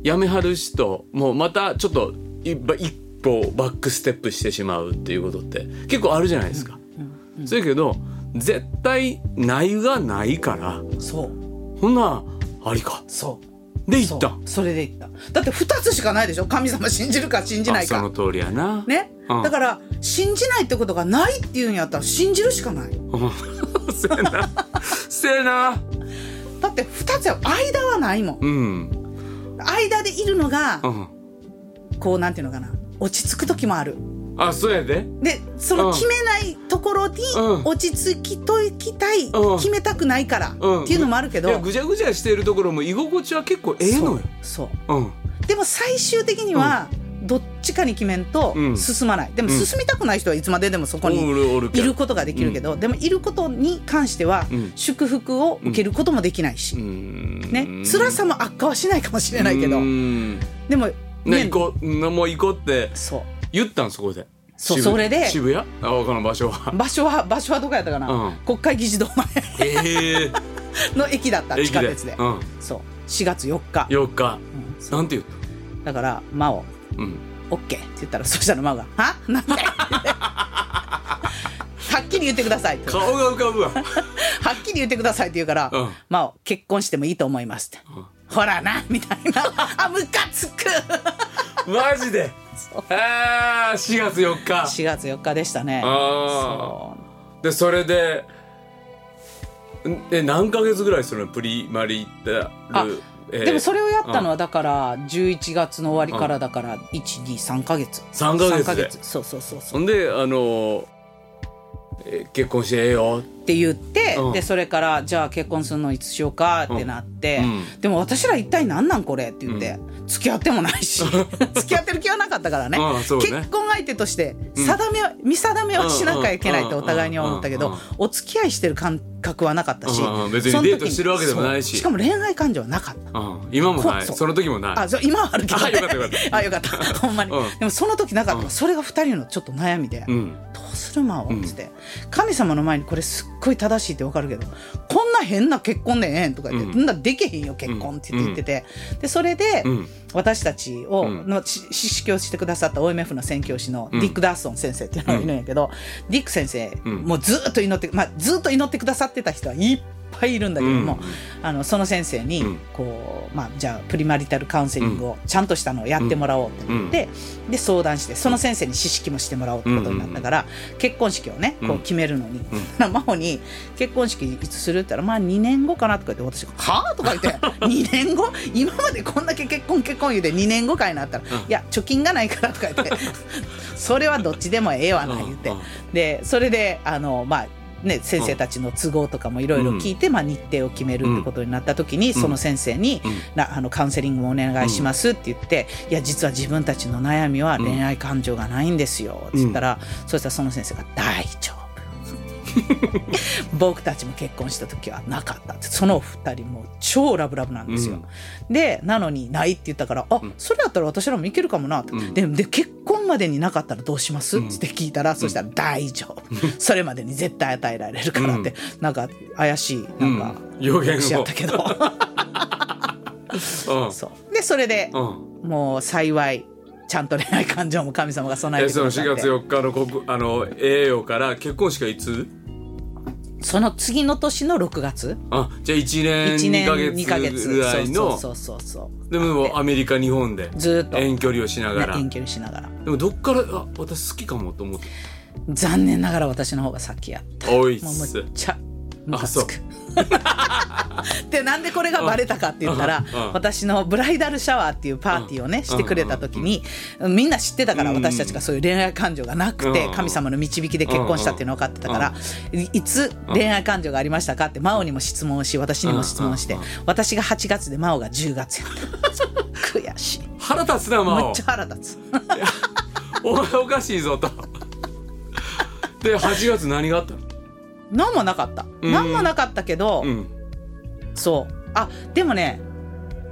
Speaker 5: やめはる人もうまたちょっと一歩バックステップしてしまうっていうことって結構あるじゃないですか。そやけど絶対ないがないから。
Speaker 6: そう。
Speaker 5: ほんならありか。
Speaker 6: そう
Speaker 5: で行った。
Speaker 6: それで言った。だって2つしかないでしょ？神様信じるか信じないか。
Speaker 5: あその通りやな。
Speaker 6: ね、
Speaker 5: うん。
Speaker 6: だから信じないってことがないっていうんやったら信じるしかない。
Speaker 5: う んせやな。せやな。
Speaker 6: だって2つや間はないもん。
Speaker 5: うん。
Speaker 6: 間でいるのが
Speaker 5: うん。
Speaker 6: こうなんていうのかな。落ち着く時もある
Speaker 5: あそうやで。
Speaker 6: でその決めないところに
Speaker 5: うん。
Speaker 6: 落ち着きといきたい、
Speaker 5: うん。
Speaker 6: 決めたくないから、
Speaker 5: うん。
Speaker 6: っていうのもあるけど。
Speaker 5: ぐちゃぐちゃしてるところも居心地は結構ええのよ。
Speaker 6: そう。そう。
Speaker 5: うん。
Speaker 6: でも最終的にはどっちかに決めんと
Speaker 5: うん。
Speaker 6: 進まない、でも
Speaker 5: うん。
Speaker 6: 進みたくない人はいつまででもそこ
Speaker 5: お
Speaker 6: にいることができるけど、でもいることに関しては
Speaker 5: うん。
Speaker 6: 祝福を受けることもできないし、
Speaker 5: ね
Speaker 6: ね。辛さも悪化はしないかもしれないけど、
Speaker 5: うん。
Speaker 6: でも、
Speaker 5: ね行こう。なもう行こうって。
Speaker 6: そう
Speaker 5: 言ったんそこで。
Speaker 6: そう
Speaker 5: 渋
Speaker 6: それで。
Speaker 5: 渋谷？あわからん場所は。
Speaker 6: 場所は場所はどこやったかな、
Speaker 5: うん。
Speaker 6: 国会議事堂前。
Speaker 5: ええ。
Speaker 6: の駅だった地下鉄で。
Speaker 5: うん。
Speaker 6: そう。4月4日、
Speaker 5: 4日。
Speaker 6: うん
Speaker 5: なんて言っ
Speaker 6: だから真央。
Speaker 5: たうん。
Speaker 6: オッケー。って言ったらそしたら真央が「は？なんで?」はっきり言ってください
Speaker 5: 顔が浮かぶわ。
Speaker 6: はっきり言ってくださいって言うから
Speaker 5: うん「
Speaker 6: 真央結婚してもいいと思います」って。
Speaker 5: うん「
Speaker 6: ほらな」みたいな。あムカつく。
Speaker 5: マジでああ4月4日。
Speaker 6: 4月4日でしたね。
Speaker 5: あ
Speaker 6: そ
Speaker 5: あでそれでんえ何ヶ月ぐらいするの？プリマリタル
Speaker 6: でもそれをやったのはだから11月の終わりからだから123か月。
Speaker 5: 3ヶ月で
Speaker 6: ？3そうそうそうそう。
Speaker 5: ほんであのえー結婚してええよ。
Speaker 6: って言って、
Speaker 5: うん。
Speaker 6: でそれからじゃあ結婚するのいつしようかってなって、
Speaker 5: うん。
Speaker 6: でも私ら一体何なんこれ？って言って、付き合ってもないし 付き合ってる気はなかったからね,、
Speaker 5: ね。
Speaker 6: 結婚相手として定めを、見定めをしなきゃいけないってお互いには思ったけど、お付き合いしてる感覚はなかったし、
Speaker 5: 別にデートしてるわけでもないし
Speaker 6: しかも恋愛感情はなかった。
Speaker 5: うん今もない
Speaker 6: こそ
Speaker 5: の時もない
Speaker 6: あそう今はあるけど、ね、
Speaker 5: あよかった
Speaker 6: ほんまに、
Speaker 5: うん
Speaker 6: でもその時なかった、
Speaker 5: うん
Speaker 6: それが二人のちょっと悩みで、
Speaker 5: うん
Speaker 6: どうするまおって、神様の前にこれすっごい正しいってわかるけどこんな変な結婚でええんとか言って、
Speaker 5: うん
Speaker 6: そんなでけへんよ結婚って言ってて、でそれで、
Speaker 5: うん
Speaker 6: 私たちを、
Speaker 5: うん。
Speaker 6: のし指揮をしてくださった OMF の宣教師のディック・ダーソン先生っていうのがいるんやけど、ディック先生、
Speaker 5: うん
Speaker 6: もうずっと祈って、まあ、ずっと祈ってくださってた人はいっぱいいるんだけども、あのその先生に、
Speaker 5: うん。
Speaker 6: こうまあ、じゃあプリマリタルカウンセリングをちゃんとしたのをやってもらおうって言って、で相談してその先生に知識もしてもらおうってことになったから、結婚式をねこ
Speaker 5: う
Speaker 6: うん決めるのに、真帆に「結婚式いつする?」って言ったら「まあ2年後かな」とか言って私が「はあ?」とか言って「2年後？今までこんだけ結婚結婚言うて2年後かいなったら「いや貯金がないから」とか言って「それはどっちでもええわな」言って。
Speaker 5: うんうん。
Speaker 6: でそれであのまあね、先生たちの都合とかもいろいろ聞いて、まあ、日程を決めるってことになった時に、その先生に、
Speaker 5: うん。
Speaker 6: なあのカウンセリングもお願いしますって言って、いや実は自分たちの悩みは恋愛感情がないんですよって言ったら、そしたらその先生が「大丈夫」僕たちも結婚した時はなかったってその二人もう超ラブラブなんですよ、でなのにないって言ったから「あ、それだったら私らもいけるかもな」って、
Speaker 5: うん。
Speaker 6: でで結婚までになかったらどうします?」って聞いたら、そしたら「大丈夫。それまでに絶対与えられるから」って、なんか怪しいなんか、
Speaker 5: うん。予言を。
Speaker 6: 牧師やったけど。
Speaker 5: うん。
Speaker 6: そう。でそれで、
Speaker 5: うん。
Speaker 6: もう幸いちゃんと恋愛感情も神様が備えてくださ
Speaker 5: 4
Speaker 6: って。
Speaker 5: 月4日の国あの栄養から結婚式はいつ？
Speaker 6: その次の年の6月。
Speaker 5: あじゃあ1年
Speaker 6: 1年
Speaker 5: 2
Speaker 6: 2
Speaker 5: ヶ
Speaker 6: ヶ月。
Speaker 5: 月ぐらいの。
Speaker 6: そうそうそうそう
Speaker 5: でもアメリカ日本で
Speaker 6: ずーっと。
Speaker 5: 遠距離をしながら、
Speaker 6: ね遠距離しながら。
Speaker 5: でもどっからあ私好きかもと思って。
Speaker 6: 残念ながら私の方が先やった。
Speaker 5: おいっ
Speaker 6: もうむ
Speaker 5: す
Speaker 6: っちゃムカ
Speaker 5: そう。
Speaker 6: つ くでなんでこれがバレたかって言ったら私のブライダルシャワーっていうパーティーをねしてくれた時にみんな知ってたから
Speaker 5: うん。
Speaker 6: 私たちがそういう恋愛感情がなくて
Speaker 5: うん。
Speaker 6: 神様の導きで結婚したっていうの分かってたからいいつ恋愛感情がありましたかって真央にも質問をし私にも質問して私が8月で真央が10月やった。悔しい。
Speaker 5: 腹立つな
Speaker 6: め
Speaker 5: 真央。
Speaker 6: っちゃ腹立つ。
Speaker 5: お前おかしいぞと。で8月何があったの？
Speaker 6: 何もなかった。
Speaker 5: うん。
Speaker 6: 何もなかったけど
Speaker 5: うん。
Speaker 6: そう。あでもね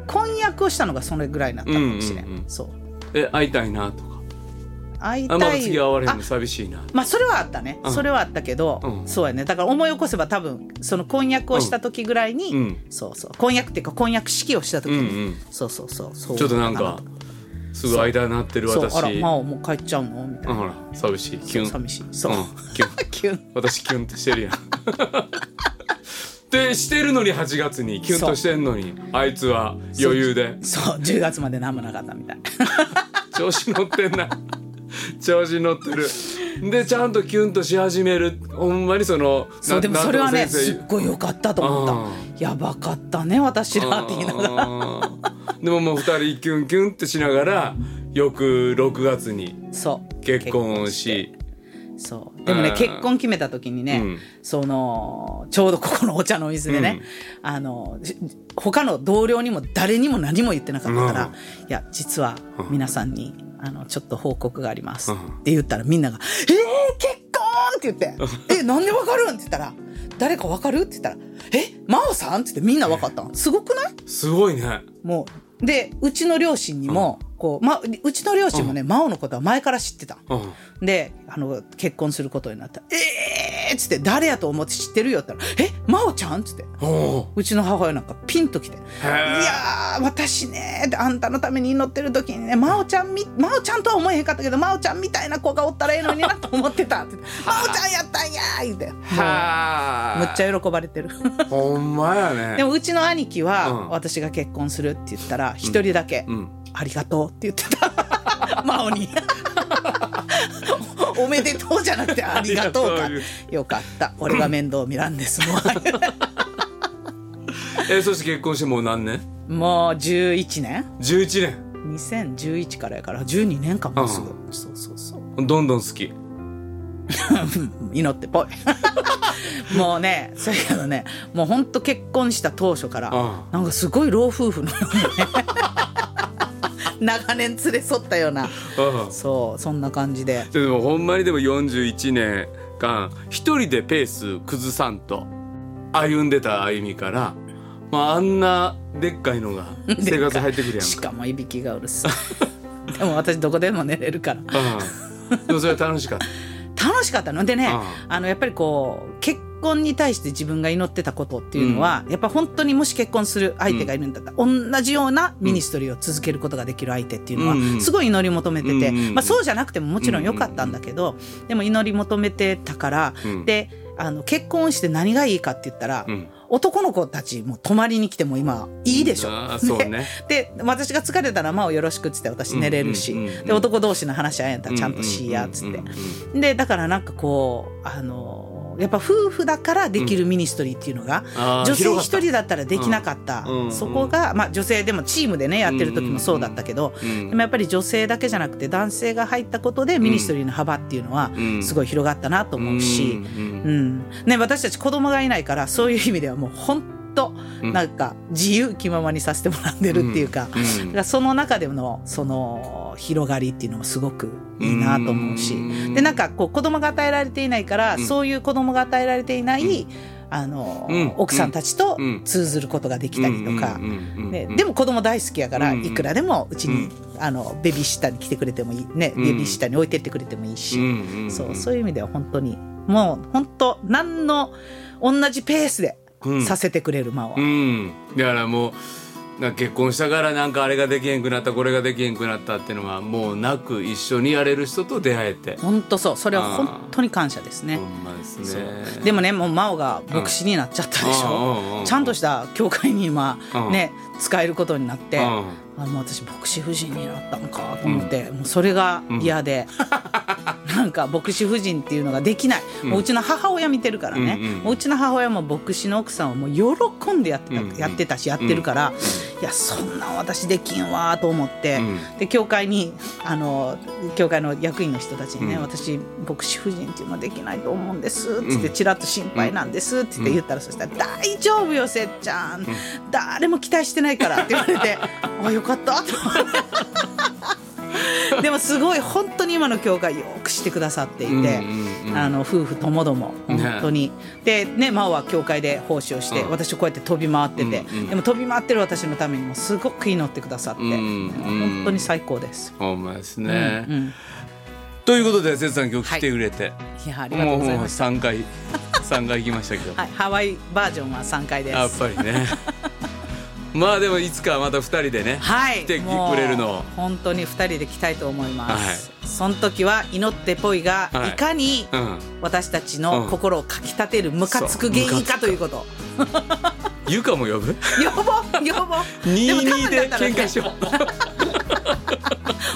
Speaker 6: 婚約をしたのがそれぐらいになったかもしれん,、
Speaker 5: うんうんうん。
Speaker 6: そう。
Speaker 5: え会いたいなとか。
Speaker 6: 会いたい。
Speaker 5: あまあ次会われへん
Speaker 6: あ
Speaker 5: の寂しいな。
Speaker 6: まあそれはあったね、
Speaker 5: うん。
Speaker 6: それはあったけど、
Speaker 5: うん。
Speaker 6: そうやね。だから思い起こせば多分その婚約をした時ぐらいに、
Speaker 5: うん。
Speaker 6: そうそう。婚約っていうか婚約式をした時に、
Speaker 5: うんうん。
Speaker 6: そうそうそう。そう。
Speaker 5: ちょっとなんかすぐ間になってる私。
Speaker 6: そうあらまあもう帰っちゃうの？みたいな、
Speaker 5: うんほら寂しい。キュン。
Speaker 6: 寂しい。そう、
Speaker 5: うんキュン。
Speaker 6: キュン。
Speaker 5: 私キュンってしてるやん。でしてるのに8月にキュンとしてんのにあいつは余裕で。
Speaker 6: そう10月まで何もなかったみたい。
Speaker 5: 調子乗ってんな。調子乗ってる。でちゃんとキュンとし始める。ほんまにその
Speaker 6: そうでもそれはねすっごい良かったと思った。やばかったね私らって言いながら。
Speaker 5: あーでももう二人キュンキュンってしながら翌6月に
Speaker 6: そう。
Speaker 5: 結婚し。
Speaker 6: そう。でもね、
Speaker 5: うん。
Speaker 6: 結婚決めた時にね、
Speaker 5: うん。
Speaker 6: そのちょうどここのお茶のお水でね、あのじ他の同僚にも誰にも何も言ってなかったから、
Speaker 5: うん。
Speaker 6: いや実は皆さんに、あのちょっと報告があります、
Speaker 5: うん。
Speaker 6: って言ったらみんなが「えー、結婚!」って言って「えなんでわかるん?」って言ったら「誰かわかる?」って言ったら「え真央さん?」って言ってみんなわかったの。すごくない？
Speaker 5: すごいね。
Speaker 6: もうでうちの両親にも、こうま、うちの両親もね、真央のことは前から知ってたであの結婚することになった「えー!」っつって「誰やと思って知ってるよ」って言ったら「え真央ちゃん?」っつって。
Speaker 5: お
Speaker 6: うちの母親なんかピンときて「い
Speaker 5: ー。
Speaker 6: やー私ね」ってあんたのために祈ってる時にね真央ちゃんみ真央ちゃんとは思えへんかったけど真央ちゃんみたいな子がおったらええのになと思ってたって「真央ちゃんやったんや」言うて。
Speaker 5: は
Speaker 6: むっちゃ喜ばれてる。
Speaker 5: ほんまやね。
Speaker 6: でもうちの兄貴は、
Speaker 5: うん。
Speaker 6: 私が結婚するって言ったら一人だけ、
Speaker 5: うん
Speaker 6: ありがとうって言ってた。真央に。おめでとうじゃなくてありがとうか。よかった。俺が面倒見らんですも
Speaker 5: えそして結婚してもう何年？
Speaker 6: うもう11年。
Speaker 5: 11年。
Speaker 6: 2011からやから。12年かもうすぐ、そうそうそう。
Speaker 5: どんどん好き。
Speaker 6: 祈ってぽい。もうねそれけどねもうほんと結婚した当初から
Speaker 5: あ
Speaker 6: なんかすごい老夫婦のよね長年連れ添ったような。
Speaker 5: うん。
Speaker 6: そうそんな感じで。
Speaker 5: でもほんまにでも41年間一人でペース崩さんと歩んでた歩みから、まあ、あんなでっかいのが 生活入ってくるやん
Speaker 6: し
Speaker 5: か。
Speaker 6: かもいびきがうるさい でも私どこでも寝れるから。
Speaker 5: うん、でもそれは楽しかった。
Speaker 6: 楽しかったの。でね
Speaker 5: あ
Speaker 6: あのやっぱりこう結婚に対して自分が祈ってたことっていうのは、やっぱ本当にもし結婚する相手がいるんだったら、同じようなミニストリーを続けることができる相手っていうのは、
Speaker 5: うん。
Speaker 6: すごい祈り求めてて、
Speaker 5: うん。うん。
Speaker 6: まあ、そうじゃなくてももちろん良かったんだけど、でも祈り求めてたから、
Speaker 5: うん。
Speaker 6: であの結婚して何がいいかって言ったら、
Speaker 5: うん。
Speaker 6: 男の子たちも泊まりに来ても今いいでしょ。
Speaker 5: うね。
Speaker 6: でで私が疲れたら「まあよろしく」っつって私寝れるし、
Speaker 5: うんうんうんうん。
Speaker 6: で男同士の話あんやったらちゃんとしいやっつって、
Speaker 5: うんうんうん。
Speaker 6: でだからなんかこうあのやっぱ夫婦だからできる ministry っていうのが、女性一人だったらできなかった、そこが、まあ、女性でもチームでねやってる時もそうだったけど、
Speaker 5: うん。
Speaker 6: でもやっぱり女性だけじゃなくて男性が入ったことで ministry の幅っていうのは
Speaker 5: うん。
Speaker 6: すごい広がったなと思うし、
Speaker 5: うん。
Speaker 6: うん。ね、私たち子供がいないからそういう意味ではもう本当
Speaker 5: うん。
Speaker 6: なんか自由気ままにさせてもらってるっていうか,、からその中でのその広がりっていうのもすごくいいなと思うし、
Speaker 5: うん。
Speaker 6: でなんかこう子供が与えられていないから、
Speaker 5: うん。
Speaker 6: そういう子供が与えられていない、あの
Speaker 5: うん。
Speaker 6: 奥さんたちと
Speaker 5: うん。
Speaker 6: 通ずることができたりとか。でも子供大好きやから、
Speaker 5: うん。
Speaker 6: いくらでもうちに、
Speaker 5: うん。
Speaker 6: あのベビーシッターに来てくれてもいいね、
Speaker 5: うん。
Speaker 6: ベビーシッターに置いてってくれてもいいし、そうそういう意味では本当にもう本当何の同じペースで
Speaker 5: うん
Speaker 6: させてくれる間は、
Speaker 5: うん。だからもう結婚したからなんかあれができへんくなったこれができへんくなったっていうのはもうなく一緒にやれる人と出会えて。
Speaker 6: 本当そう。それは本当に感謝ですね。
Speaker 5: ほ。んまですね。
Speaker 6: でもねもう真央が牧師になっちゃったでし
Speaker 5: うんうん。うん。うん。
Speaker 6: ょちゃんとした教会に今
Speaker 5: うん。
Speaker 6: ね使えることになって
Speaker 5: うん。
Speaker 6: あもう私牧師夫人になったのかと思って、もうそれが嫌で、なんか牧師夫人っていうのができない、もううちの母親見てるからね、
Speaker 5: うんうん
Speaker 6: もううちの母親も牧師の奥さんをもう喜んでやってた,、
Speaker 5: うんうん。
Speaker 6: やってたしやってるから、いやそんなん私できんわと思って、
Speaker 5: うん。
Speaker 6: で教会にあの教会の役員の人たちにね、
Speaker 5: うん。
Speaker 6: 私牧師夫人っていうのはできないと思うんですっつって、
Speaker 5: うん
Speaker 6: ちらっと心配なんですって言って言ったら、そしたら「大丈夫よせっちゃん、誰も期待してないから」って言われて「あよかった」と。思って でもすごい本当に今の教会よくしてくださっていて、
Speaker 5: うんうんうん。
Speaker 6: あの夫婦ともども本当に、でね真央は教会で奉仕をして、
Speaker 5: うん。
Speaker 6: 私こうやって飛び回ってて、
Speaker 5: うんうん
Speaker 6: でも飛び回ってる私のためにもすごく祈ってくださって、
Speaker 5: うんうん。
Speaker 6: 本当に最高です。
Speaker 5: ほんまですね、
Speaker 6: うんうん。
Speaker 5: ということでせつさん今日来てくれて、
Speaker 6: い。やありがと
Speaker 5: もう
Speaker 6: ございます。
Speaker 5: 3回三回行きましたけど、
Speaker 6: はい、ハワイバージョンは3回です。
Speaker 5: やっぱりねまあでもいつかまた2人でね、
Speaker 6: はい、
Speaker 5: 来てくれるのを。
Speaker 6: 本当に2人で来たいと思います。その時は祈ってぽいが、
Speaker 5: はい。
Speaker 6: い、かに
Speaker 5: うん。
Speaker 6: 私たちの心をかきたてるムカつく原因かということ。
Speaker 5: ゆかも呼ぶ？
Speaker 6: 呼ぼう呼ぼう。
Speaker 5: 22で喧嘩しよ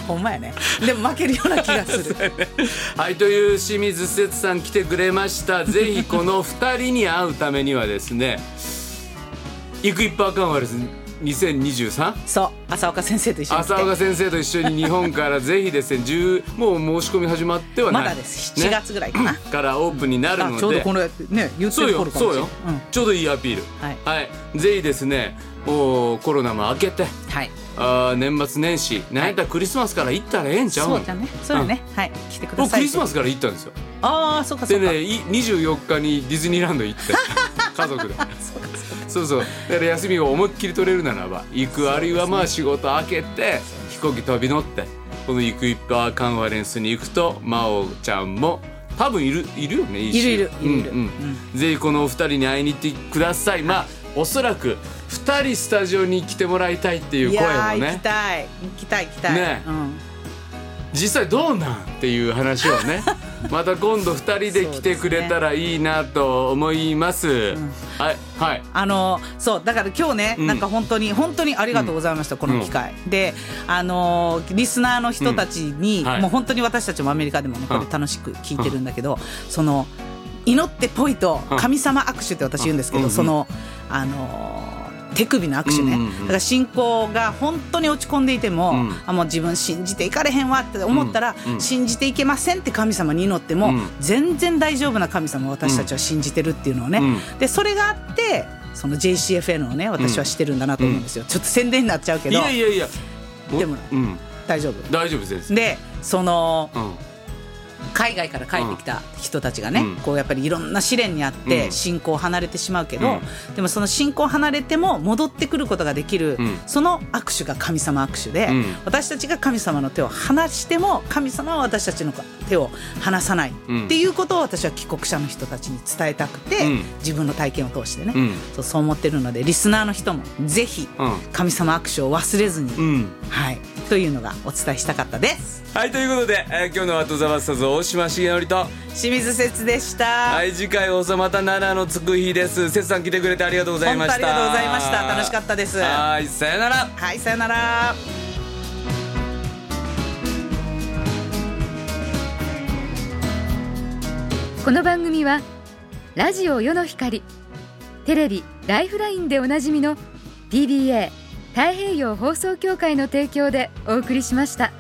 Speaker 6: ほんまやね。でも負けるような気がする。
Speaker 5: うはいという清水節さん来てくれました。ぜひこの2人に会うためにはですねイクイッパーカンファレンス2023
Speaker 6: そう浅岡先生と一緒に
Speaker 5: 浅岡先生と一緒に日本からぜひですね10もう申し込み始まってはない。
Speaker 6: まだです。7月ぐらいかな、
Speaker 5: からオープンになるので。
Speaker 6: あちょうどこのね言ってる頃かもしれない
Speaker 5: よそうよ、ちょうどいいアピール。
Speaker 6: はい。
Speaker 5: ぜひですねもうコロナも明けて。
Speaker 6: はい
Speaker 5: あー年末年始。なんやったらクリスマスから行ったらええんちゃうの？
Speaker 6: そうじゃね。そうだね、はい。来てくだ
Speaker 5: 僕
Speaker 6: さい。
Speaker 5: クリスマスから行ったんですよ。
Speaker 6: ああそうかそうか、
Speaker 5: でねい24日にディズニーランド行って 家族で。そうそうだから休みを思いっきり取れるならば行くあるいはまあ仕事明けて飛行機飛び乗ってこのイクイッパーカンファレンスに行くと真央ちゃんも多分いるいるよね
Speaker 6: いるいるいるいる。
Speaker 5: うんうん。ぜひこのお二人に会いに行ってください。まあおそらく二人スタジオに来てもらいたいっていう
Speaker 6: い
Speaker 5: 声も
Speaker 6: やー行き
Speaker 5: ね
Speaker 6: たい行きたい行きたい、
Speaker 5: ね。
Speaker 6: うん、
Speaker 5: 実際どうなんっていう話をね。また今度二人で来てくれたらいいなと思います。はいはい。
Speaker 6: あのそうだから今日ね、
Speaker 5: うん。
Speaker 6: なんか本当に本当にありがとうございました、この機会、であのリスナーの人たちに、
Speaker 5: うん。はい。
Speaker 6: もう本当に私たちもアメリカでもねこれ
Speaker 5: うん
Speaker 6: 楽しく聞いてるんだけど、その祈ってぽいと
Speaker 5: うん。
Speaker 6: 神様握手って私言うんですけど、
Speaker 5: うん。
Speaker 6: そのあの手首の握手ね、だから信仰が本当に落ち込んでいても、
Speaker 5: うん。
Speaker 6: あもう自分信じていかれへんわって思ったら、信じていけませんって神様に祈っても、
Speaker 5: うん。
Speaker 6: 全然大丈夫な神様を私たちは信じてるっていうのをね、
Speaker 5: うん。
Speaker 6: でそれがあってその JCFN をね私はしてるんだなと思うんですよ、ちょっと宣伝になっちゃうけ
Speaker 5: い
Speaker 6: ど
Speaker 5: やいやいや。
Speaker 6: でも
Speaker 5: うん。
Speaker 6: 大丈夫。
Speaker 5: 大丈夫です。
Speaker 6: でその
Speaker 5: うん
Speaker 6: 海外から帰ってきた人たちがね、
Speaker 5: うん。
Speaker 6: こうやっぱりいろんな試練にあって
Speaker 5: うん。
Speaker 6: 信仰を離れてしまうけど、
Speaker 5: うん。
Speaker 6: でもその信仰を離れても戻ってくることができる、
Speaker 5: うん。
Speaker 6: その握手が神様握手で、
Speaker 5: うん。
Speaker 6: 私たちが神様の手を離しても神様は私たちの手を離さない、
Speaker 5: うん。
Speaker 6: っていうことを私は帰国者の人たちに伝えたくて、
Speaker 5: うん。
Speaker 6: 自分の体験を通してね、
Speaker 5: うん。
Speaker 6: そうそう思ってるのでリスナーの人もぜひ
Speaker 5: うん。
Speaker 6: 神様握手を忘れずに、
Speaker 5: うん。
Speaker 6: はい、というのがお伝えしたかったです。
Speaker 5: はいということで、えー今日の「ワット・ザ・バスターズ」大島重則と
Speaker 6: 清水節でした。
Speaker 5: はい次回放送また奈良のつく日です節さん来てくれてありがとうございました
Speaker 6: 本当ありがとうございました楽しかったです
Speaker 5: はいさよなら
Speaker 6: はい、さよなら。
Speaker 3: この番組はラジオ世の光テレビ「ライフライン」でおなじみの PBA 太平洋放送協会の提供でお送りしました。